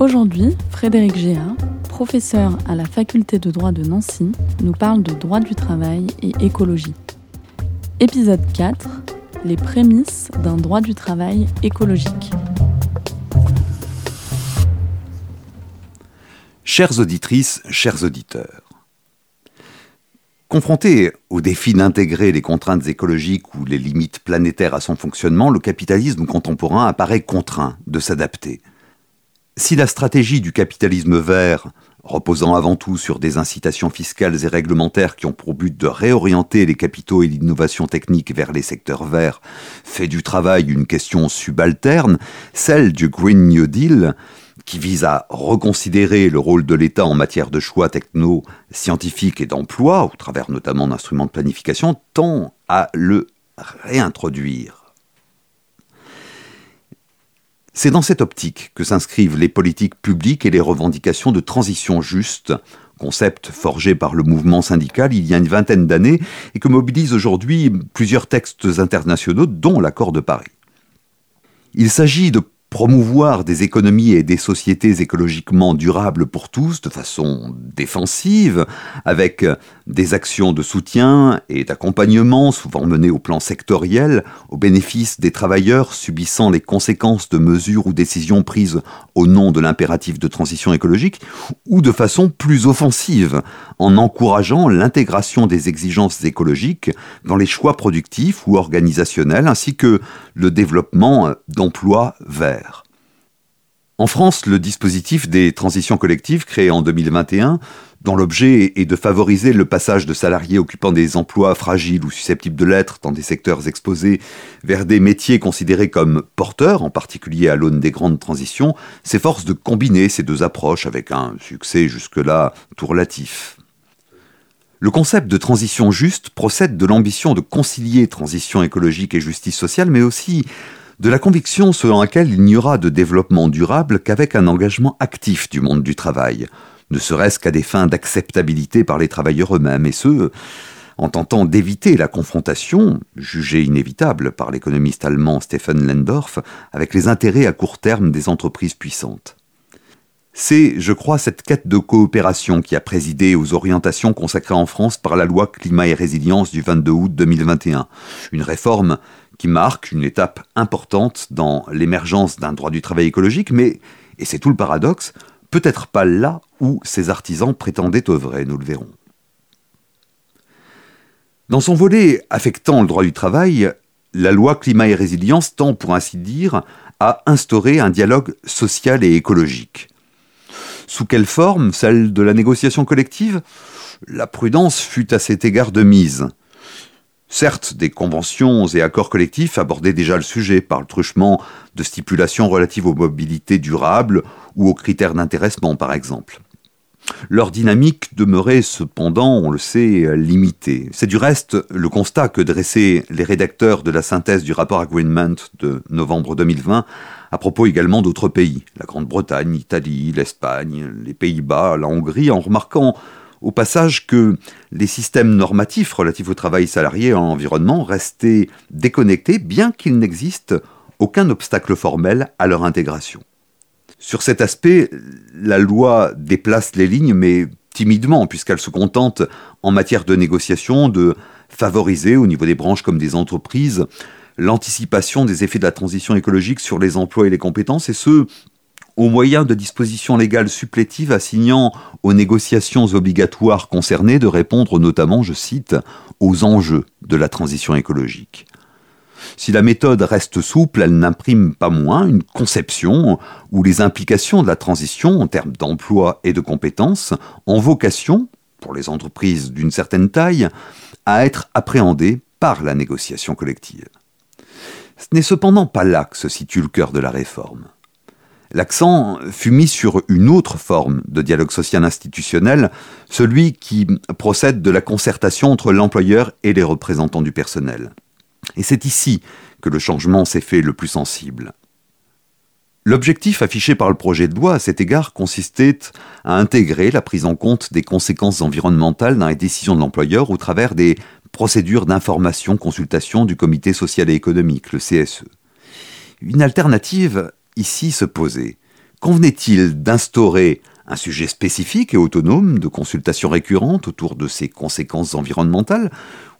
Aujourd'hui, Frédéric Géa, professeur à la faculté de droit de Nancy, nous parle de droit du travail et écologie. Épisode 4 Les prémices d'un droit du travail écologique. Chères auditrices, chers auditeurs, Confronté au défi d'intégrer les contraintes écologiques ou les limites planétaires à son fonctionnement, le capitalisme contemporain apparaît contraint de s'adapter. Si la stratégie du capitalisme vert, reposant avant tout sur des incitations fiscales et réglementaires qui ont pour but de réorienter les capitaux et l'innovation technique vers les secteurs verts, fait du travail une question subalterne, celle du Green New Deal, qui vise à reconsidérer le rôle de l'État en matière de choix techno-scientifiques et d'emploi, au travers notamment d'instruments de planification, tend à le réintroduire. C'est dans cette optique que s'inscrivent les politiques publiques et les revendications de transition juste, concept forgé par le mouvement syndical il y a une vingtaine d'années et que mobilisent aujourd'hui plusieurs textes internationaux, dont l'accord de Paris. Il s'agit de promouvoir des économies et des sociétés écologiquement durables pour tous de façon défensive, avec des actions de soutien et d'accompagnement, souvent menées au plan sectoriel, au bénéfice des travailleurs subissant les conséquences de mesures ou décisions prises au nom de l'impératif de transition écologique, ou de façon plus offensive, en encourageant l'intégration des exigences écologiques dans les choix productifs ou organisationnels, ainsi que le développement d'emplois verts. En France, le dispositif des transitions collectives créé en 2021, dont l'objet est de favoriser le passage de salariés occupant des emplois fragiles ou susceptibles de l'être dans des secteurs exposés vers des métiers considérés comme porteurs, en particulier à l'aune des grandes transitions, s'efforce de combiner ces deux approches avec un succès jusque-là tout relatif. Le concept de transition juste procède de l'ambition de concilier transition écologique et justice sociale, mais aussi de la conviction selon laquelle il n'y aura de développement durable qu'avec un engagement actif du monde du travail, ne serait-ce qu'à des fins d'acceptabilité par les travailleurs eux-mêmes, et ce, en tentant d'éviter la confrontation, jugée inévitable par l'économiste allemand Stephen Lendorf, avec les intérêts à court terme des entreprises puissantes. C'est, je crois, cette quête de coopération qui a présidé aux orientations consacrées en France par la loi Climat et Résilience du 22 août 2021, une réforme qui marque une étape importante dans l'émergence d'un droit du travail écologique, mais, et c'est tout le paradoxe, peut-être pas là où ses artisans prétendaient œuvrer, nous le verrons. Dans son volet affectant le droit du travail, la loi climat et résilience tend, pour ainsi dire, à instaurer un dialogue social et écologique. Sous quelle forme? Celle de la négociation collective? La prudence fut à cet égard de mise. Certes, des conventions et accords collectifs abordaient déjà le sujet par le truchement de stipulations relatives aux mobilités durables ou aux critères d'intéressement, par exemple. Leur dynamique demeurait cependant, on le sait, limitée. C'est du reste le constat que dressaient les rédacteurs de la synthèse du rapport Agreement de novembre 2020, à propos également d'autres pays, la Grande-Bretagne, l'Italie, l'Espagne, les Pays-Bas, la Hongrie, en remarquant au passage que les systèmes normatifs relatifs au travail salarié et à l'environnement restaient déconnectés, bien qu'il n'existe aucun obstacle formel à leur intégration. Sur cet aspect, la loi déplace les lignes, mais timidement, puisqu'elle se contente, en matière de négociation, de favoriser, au niveau des branches comme des entreprises, l'anticipation des effets de la transition écologique sur les emplois et les compétences, et ce, au moyen de dispositions légales supplétives assignant aux négociations obligatoires concernées de répondre notamment, je cite, aux enjeux de la transition écologique. Si la méthode reste souple, elle n'imprime pas moins une conception où les implications de la transition en termes d'emploi et de compétences ont vocation, pour les entreprises d'une certaine taille, à être appréhendées par la négociation collective. Ce n'est cependant pas là que se situe le cœur de la réforme. L'accent fut mis sur une autre forme de dialogue social institutionnel, celui qui procède de la concertation entre l'employeur et les représentants du personnel. Et c'est ici que le changement s'est fait le plus sensible. L'objectif affiché par le projet de loi à cet égard consistait à intégrer la prise en compte des conséquences environnementales dans les décisions de l'employeur au travers des procédures d'information-consultation du comité social et économique, le CSE. Une alternative ici se posait. Convenait-il d'instaurer un sujet spécifique et autonome de consultation récurrente autour de ces conséquences environnementales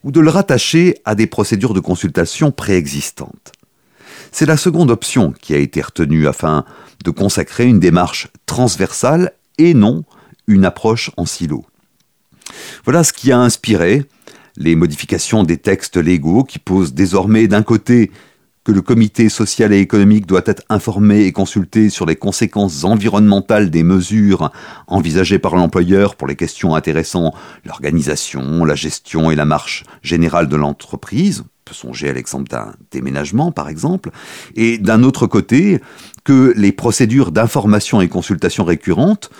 ou de le rattacher à des procédures de consultation préexistantes? C'est la seconde option qui a été retenue afin de consacrer une démarche transversale et non une approche en silo. Voilà ce qui a inspiré les modifications des textes légaux qui posent désormais d'un côté que le comité social et économique doit être informé et consulté sur les conséquences environnementales des mesures envisagées par l'employeur pour les questions intéressant l'organisation, la gestion et la marche générale de l'entreprise, peut songer à l'exemple d'un déménagement par exemple, et d'un autre côté que les procédures d'information et consultation récurrentes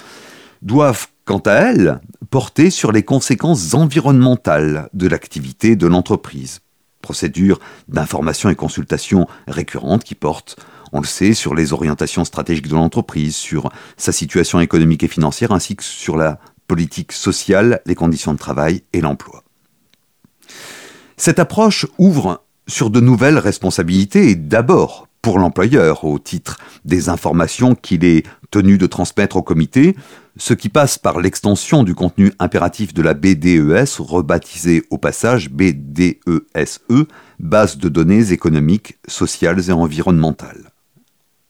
doivent quant à elles porter sur les conséquences environnementales de l'activité de l'entreprise procédure d'information et consultation récurrente qui porte, on le sait, sur les orientations stratégiques de l'entreprise, sur sa situation économique et financière, ainsi que sur la politique sociale, les conditions de travail et l'emploi. Cette approche ouvre sur de nouvelles responsabilités et d'abord pour l'employeur au titre des informations qu'il est tenu de transmettre au comité, ce qui passe par l'extension du contenu impératif de la BDES, rebaptisée au passage BDESE, e, base de données économiques, sociales et environnementales.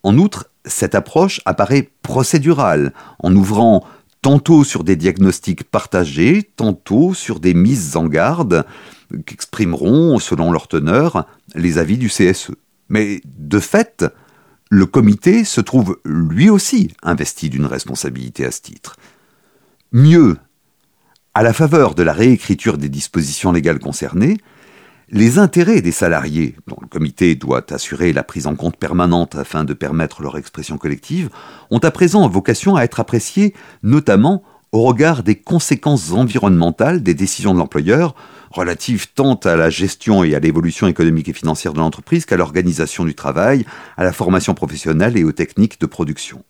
En outre, cette approche apparaît procédurale, en ouvrant tantôt sur des diagnostics partagés, tantôt sur des mises en garde qu'exprimeront, selon leur teneur, les avis du CSE. Mais de fait, le comité se trouve lui aussi investi d'une responsabilité à ce titre. Mieux, à la faveur de la réécriture des dispositions légales concernées, les intérêts des salariés, dont le comité doit assurer la prise en compte permanente afin de permettre leur expression collective, ont à présent vocation à être appréciés notamment au regard des conséquences environnementales des décisions de l'employeur, relatives tant à la gestion et à l'évolution économique et financière de l'entreprise qu'à l'organisation du travail, à la formation professionnelle et aux techniques de production.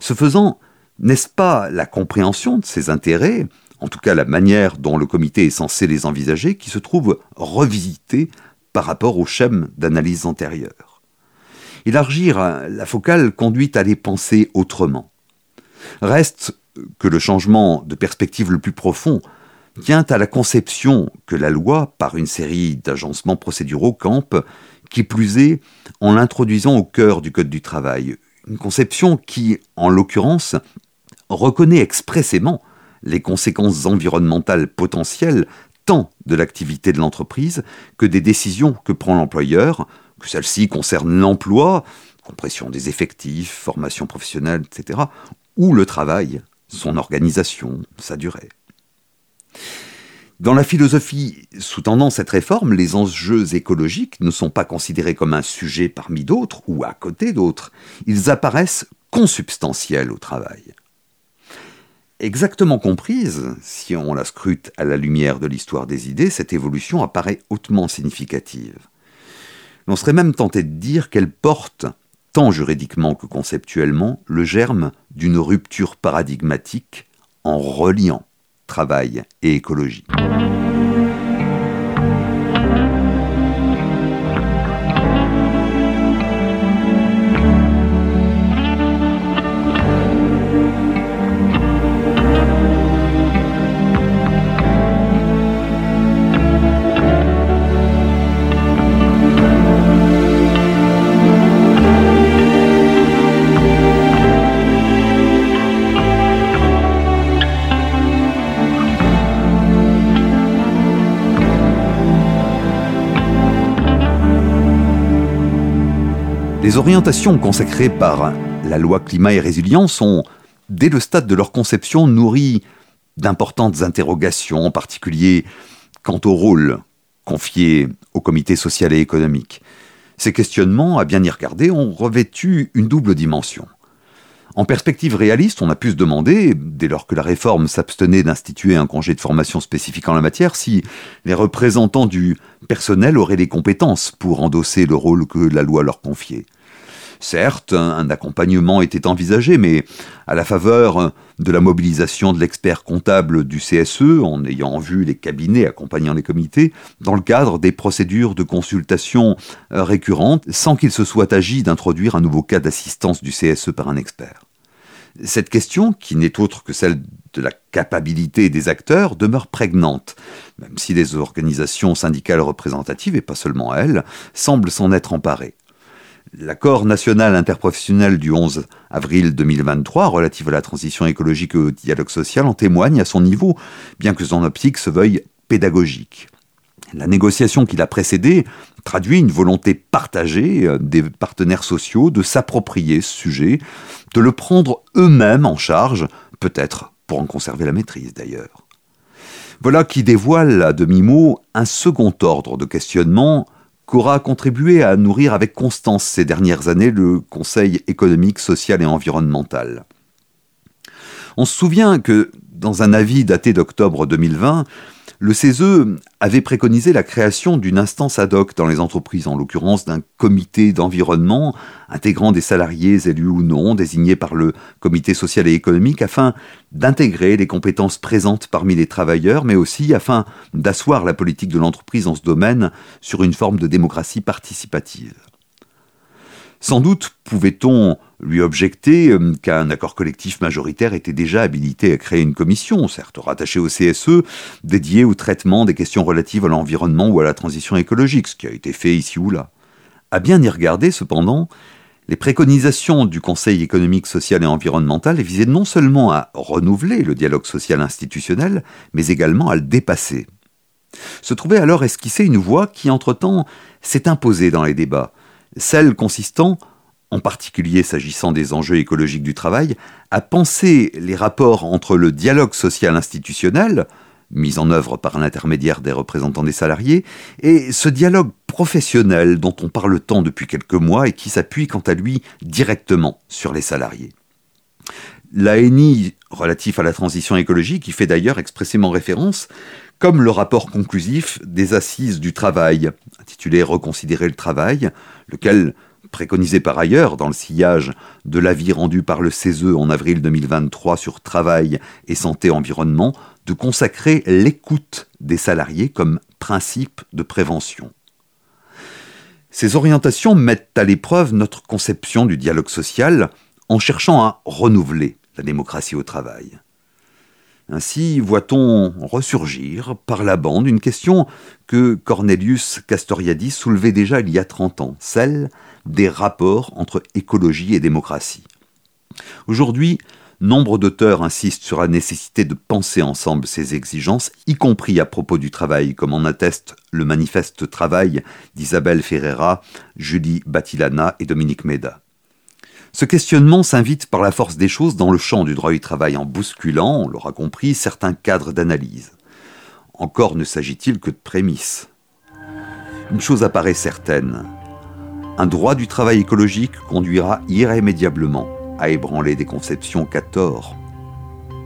Ce faisant, n'est-ce pas la compréhension de ces intérêts, en tout cas la manière dont le comité est censé les envisager, qui se trouve revisitée par rapport au schème d'analyse antérieure? Élargir la focale conduit à les penser autrement. Reste que le changement de perspective le plus profond tient à la conception que la loi, par une série d'agencements procéduraux, campe, qui plus est, en l'introduisant au cœur du Code du travail. Une conception qui, en l'occurrence, reconnaît expressément les conséquences environnementales potentielles tant de l'activité de l'entreprise que des décisions que prend l'employeur, que celles-ci concernent l'emploi, compression des effectifs, formation professionnelle, etc., ou le travail, son organisation, sa durée. Dans la philosophie sous-tendant cette réforme, les enjeux écologiques ne sont pas considérés comme un sujet parmi d'autres ou à côté d'autres, ils apparaissent consubstantiels au travail. Exactement comprise, si on la scrute à la lumière de l'histoire des idées, cette évolution apparaît hautement significative. On serait même tenté de dire qu'elle porte, tant juridiquement que conceptuellement, le germe d'une rupture paradigmatique en reliant travail et écologie. Les orientations consacrées par la loi climat et résilience ont, dès le stade de leur conception, nourri d'importantes interrogations, en particulier quant au rôle confié au comité social et économique. Ces questionnements, à bien y regarder, ont revêtu une double dimension. En perspective réaliste, on a pu se demander, dès lors que la réforme s'abstenait d'instituer un congé de formation spécifique en la matière, si les représentants du personnel auraient les compétences pour endosser le rôle que la loi leur confiait. Certes, un accompagnement était envisagé, mais à la faveur de la mobilisation de l'expert comptable du CSE, en ayant vu les cabinets accompagnant les comités, dans le cadre des procédures de consultation récurrentes, sans qu'il se soit agi d'introduire un nouveau cas d'assistance du CSE par un expert. Cette question, qui n'est autre que celle de la capacité des acteurs, demeure prégnante, même si les organisations syndicales représentatives, et pas seulement elles, semblent s'en être emparées. L'accord national interprofessionnel du 11 avril 2023 relatif à la transition écologique et au dialogue social en témoigne à son niveau, bien que son optique se veuille pédagogique. La négociation qui l'a précédée traduit une volonté partagée euh, des partenaires sociaux de s'approprier ce sujet, de le prendre eux-mêmes en charge, peut-être pour en conserver la maîtrise d'ailleurs. Voilà qui dévoile à demi-mot un second ordre de questionnement qu'aura contribué à nourrir avec constance ces dernières années le Conseil économique, social et environnemental. On se souvient que, dans un avis daté d'octobre 2020, le CESE avait préconisé la création d'une instance ad hoc dans les entreprises, en l'occurrence d'un comité d'environnement intégrant des salariés élus ou non, désignés par le comité social et économique, afin d'intégrer les compétences présentes parmi les travailleurs, mais aussi afin d'asseoir la politique de l'entreprise en ce domaine sur une forme de démocratie participative. Sans doute pouvait-on lui objecter euh, qu'un accord collectif majoritaire était déjà habilité à créer une commission, certes rattachée au CSE, dédiée au traitement des questions relatives à l'environnement ou à la transition écologique, ce qui a été fait ici ou là. À bien y regarder, cependant, les préconisations du Conseil économique, social et environnemental visaient non seulement à renouveler le dialogue social institutionnel, mais également à le dépasser. Se trouvait alors esquissée une voie qui, entre-temps, s'est imposée dans les débats, celle consistant, en particulier s'agissant des enjeux écologiques du travail, à penser les rapports entre le dialogue social institutionnel, mis en œuvre par l'intermédiaire des représentants des salariés, et ce dialogue professionnel dont on parle tant depuis quelques mois et qui s'appuie quant à lui directement sur les salariés. L'ANI relatif à la transition écologique y fait d'ailleurs expressément référence, comme le rapport conclusif des assises du travail, intitulé Reconsidérer le travail, lequel préconisait par ailleurs, dans le sillage de l'avis rendu par le CESE en avril 2023 sur travail et santé-environnement, de consacrer l'écoute des salariés comme principe de prévention. Ces orientations mettent à l'épreuve notre conception du dialogue social en cherchant à renouveler la démocratie au travail. Ainsi voit-on ressurgir par la bande une question que Cornelius Castoriadis soulevait déjà il y a 30 ans, celle des rapports entre écologie et démocratie. Aujourd'hui, nombre d'auteurs insistent sur la nécessité de penser ensemble ces exigences, y compris à propos du travail, comme en atteste le manifeste Travail d'Isabelle Ferreira, Julie Batilana et Dominique Méda. Ce questionnement s'invite par la force des choses dans le champ du droit du travail en bousculant, on l'aura compris, certains cadres d'analyse. Encore ne s'agit-il que de prémices. Une chose apparaît certaine. Un droit du travail écologique conduira irrémédiablement à ébranler des conceptions qu'à tort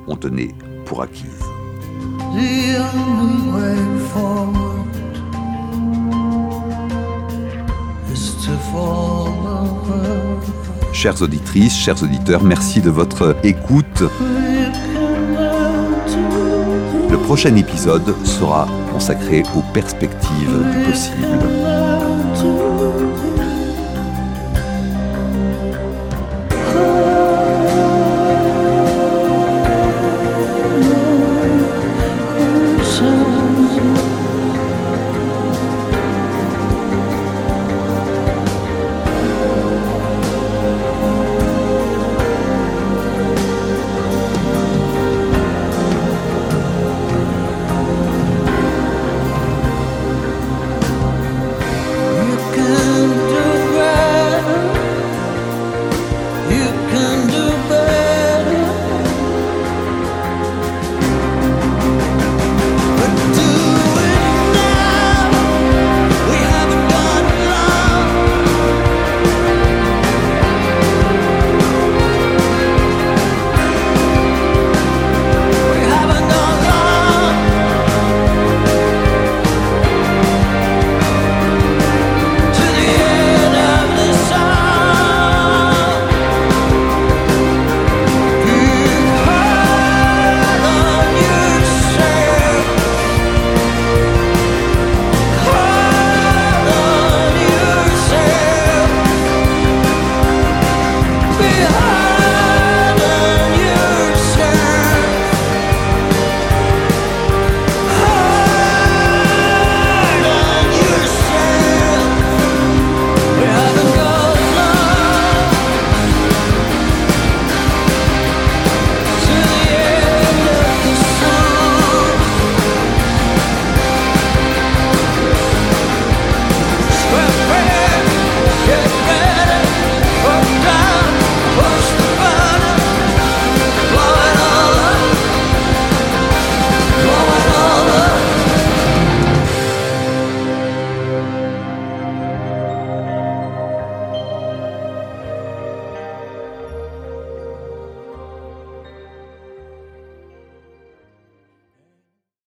on tenait pour acquises. Chères auditrices, chers auditeurs, merci de votre écoute. Le prochain épisode sera consacré aux perspectives du possible.